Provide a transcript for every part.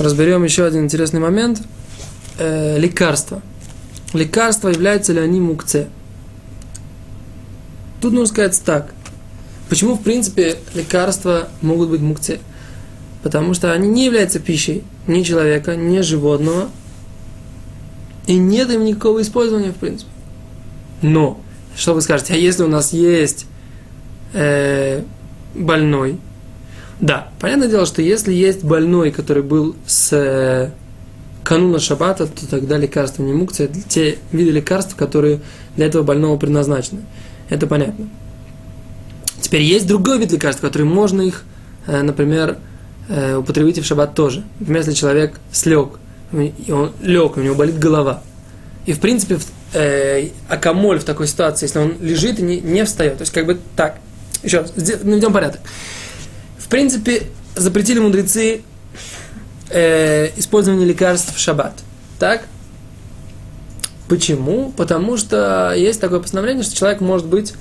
разберем еще один интересный момент. Э, лекарства. Лекарства, являются ли они мукце? Тут нужно сказать так. Почему, в принципе, лекарства могут быть мукце? Потому что они не являются пищей ни человека, ни животного. И нет им никакого использования, в принципе. Но, что вы скажете, а если у нас есть э, больной, да, понятное дело, что если есть больной, который был с э, кануна шаббата, то тогда лекарства не мукция, те виды лекарств, которые для этого больного предназначены. Это понятно. Теперь есть другой вид лекарств, который можно их, э, например, э, употребить и в шаббат тоже. Например, если человек слег, он лег, у него болит голова. И в принципе, э, акамоль в такой ситуации, если он лежит и не, не встает, то есть как бы так. Еще раз, наведем порядок принципе, запретили мудрецы э, использование лекарств в шаббат. Так? Почему? Потому что есть такое постановление, что человек может быть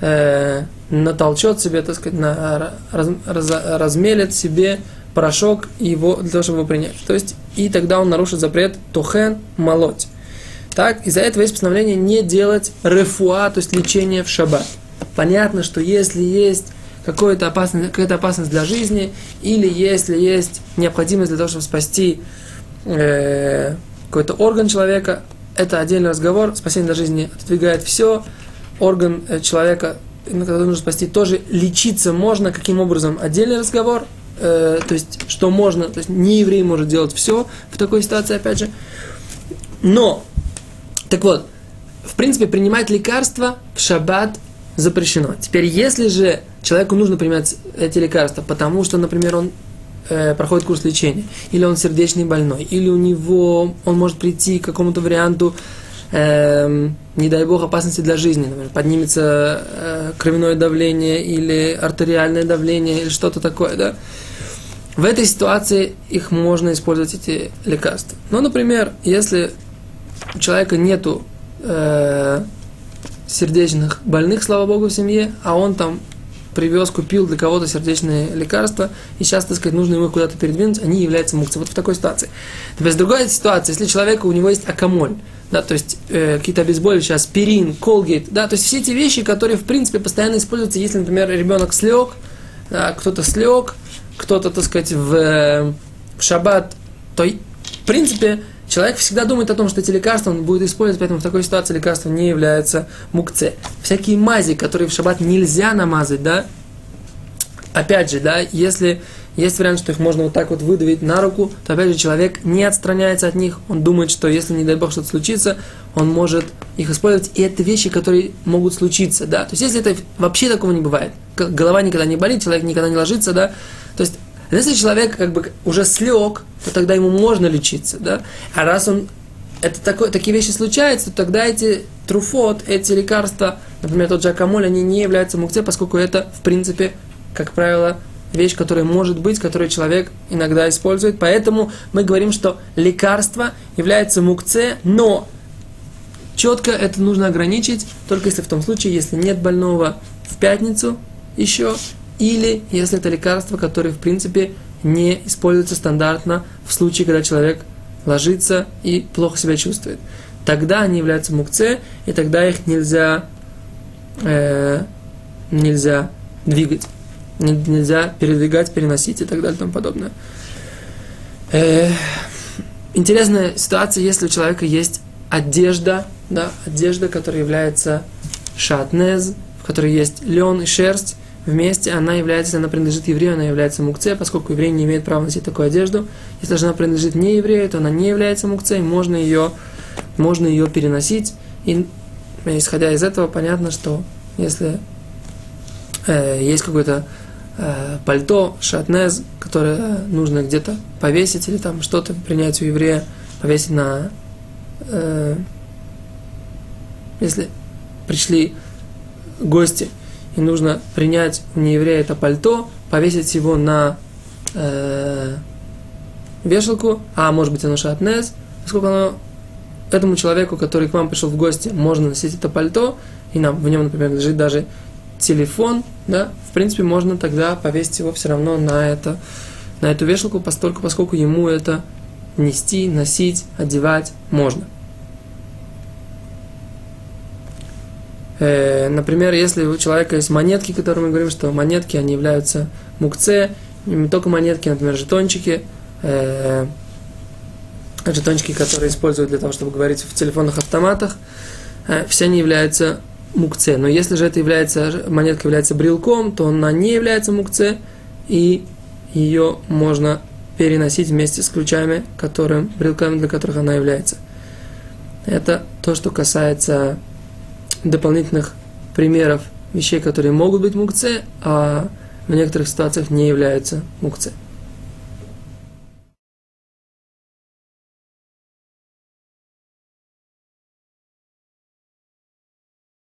э, натолчет себе, так сказать, на, раз, раз, размелит себе порошок его, для того, чтобы его принять. То есть, и тогда он нарушит запрет тухен молоть. Так, из-за этого есть постановление не делать рефуа, то есть лечение в шаббат. Понятно, что если есть какая-то опасность, какая-то опасность для жизни, или если есть необходимость для того, чтобы спасти э, какой-то орган человека, это отдельный разговор. Спасение для жизни отодвигает все. Орган э, человека, который нужно спасти, тоже лечиться можно. Каким образом? Отдельный разговор. Э, то есть, что можно, то есть, не еврей может делать все в такой ситуации, опять же. Но, так вот, в принципе, принимать лекарства в шаббат запрещено. Теперь, если же человеку нужно принимать эти лекарства, потому что, например, он э, проходит курс лечения, или он сердечный больной, или у него он может прийти к какому-то варианту, э, не дай бог, опасности для жизни, например, поднимется э, кровяное давление или артериальное давление, или что-то такое, да. В этой ситуации их можно использовать, эти лекарства. Ну, например, если у человека нету э, сердечных больных, слава богу, в семье, а он там привез, купил для кого-то сердечные лекарства, и сейчас, так сказать, нужно ему куда-то передвинуть, они являются мукцией. Вот в такой ситуации. То есть другая ситуация, если человек, у него есть акамоль, да, то есть э, какие-то обезболивающие, аспирин, колгейт, да, то есть все эти вещи, которые, в принципе, постоянно используются, если, например, ребенок слег, да, кто-то слег, кто-то, так сказать, в, э, в шаббат, то, в принципе, Человек всегда думает о том, что эти лекарства он будет использовать, поэтому в такой ситуации лекарство не является мукце. Всякие мази, которые в шаббат нельзя намазать, да, опять же, да, если есть вариант, что их можно вот так вот выдавить на руку, то опять же человек не отстраняется от них, он думает, что если, не дай бог, что-то случится, он может их использовать, и это вещи, которые могут случиться, да, то есть если это вообще такого не бывает, голова никогда не болит, человек никогда не ложится, да, то есть если человек как бы уже слег, то тогда ему можно лечиться, да? А раз он это такое, такие вещи случаются, то тогда эти труфот, эти лекарства, например, тот же акамоль, они не являются мукце, поскольку это, в принципе, как правило, вещь, которая может быть, которую человек иногда использует. Поэтому мы говорим, что лекарство является мукце, но четко это нужно ограничить, только если в том случае, если нет больного в пятницу еще, или если это лекарство, которое, в принципе, не используется стандартно в случае, когда человек ложится и плохо себя чувствует. Тогда они являются мукце, и тогда их нельзя, э, нельзя двигать, нельзя передвигать, переносить и так далее и тому подобное. Э, интересная ситуация, если у человека есть одежда, да, одежда, которая является шатнез, в которой есть лен и шерсть, вместе, она является, она принадлежит еврею, она является мукце, поскольку еврей не имеет права носить такую одежду. Если же она принадлежит не еврею, то она не является мукцей, можно ее, можно ее переносить. И исходя из этого, понятно, что если э, есть какое-то э, пальто, шатнез, которое нужно где-то повесить или там что-то принять у еврея, повесить на... Э, если пришли гости, и нужно принять у нееврея это пальто, повесить его на э, вешалку, а может быть оно шатнез, поскольку оно этому человеку, который к вам пришел в гости, можно носить это пальто, и нам в нем, например, лежит даже телефон, да, в принципе, можно тогда повесить его все равно на это, на эту вешалку, постольку, поскольку ему это нести, носить, одевать можно. Например, если у человека есть монетки, которые мы говорим, что монетки, они являются мукце, не только монетки, например, жетончики, э, жетончики, которые используют для того, чтобы говорить в телефонных автоматах, э, все они являются мукце. Но если же это является, монетка является брелком, то она не является мукце, и ее можно переносить вместе с ключами, которым, брелками, для которых она является. Это то, что касается дополнительных примеров вещей, которые могут быть мукце, а в некоторых ситуациях не являются мукце.